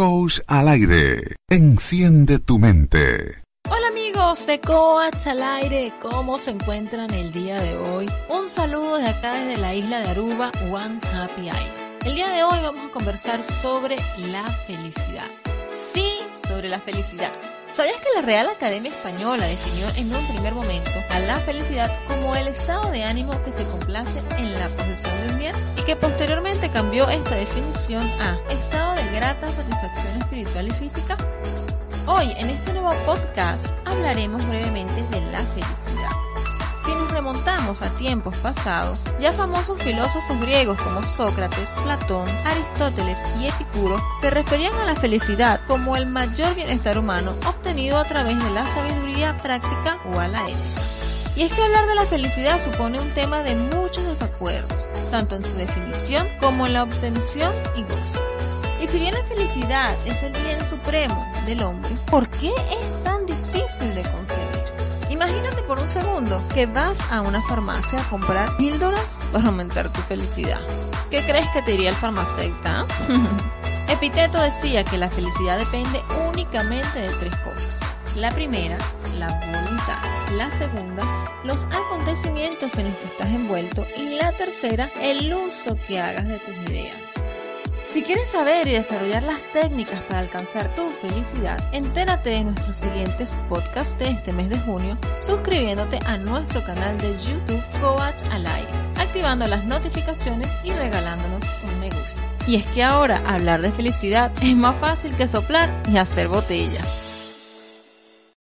Coach al aire. Enciende tu mente. Hola amigos de Coach al aire, ¿cómo se encuentran el día de hoy? Un saludo de acá desde la isla de Aruba, One Happy Island. El día de hoy vamos a conversar sobre la felicidad. Sí, sobre la felicidad. ¿Sabías que la Real Academia Española definió en un primer momento a la felicidad como el estado de ánimo que se complace en la posesión de un bien y que posteriormente cambió esta definición a estado grata satisfacción espiritual y física? Hoy en este nuevo podcast hablaremos brevemente de la felicidad. Si nos remontamos a tiempos pasados, ya famosos filósofos griegos como Sócrates, Platón, Aristóteles y Epicuro se referían a la felicidad como el mayor bienestar humano obtenido a través de la sabiduría práctica o a la ética. Y es que hablar de la felicidad supone un tema de muchos desacuerdos, tanto en su definición como en la obtención y gozo. Y si bien la felicidad es el bien supremo del hombre, ¿por qué es tan difícil de conseguir? Imagínate por un segundo que vas a una farmacia a comprar píldoras para aumentar tu felicidad. ¿Qué crees que te diría el farmacéutico? Epiteto decía que la felicidad depende únicamente de tres cosas. La primera, la voluntad. La segunda, los acontecimientos en los que estás envuelto. Y la tercera, el uso que hagas de tus ideas. Si quieres saber y desarrollar las técnicas para alcanzar tu felicidad, entérate de nuestros siguientes podcasts de este mes de junio suscribiéndote a nuestro canal de YouTube Coach al aire, activando las notificaciones y regalándonos un me gusta. Y es que ahora hablar de felicidad es más fácil que soplar y hacer botellas.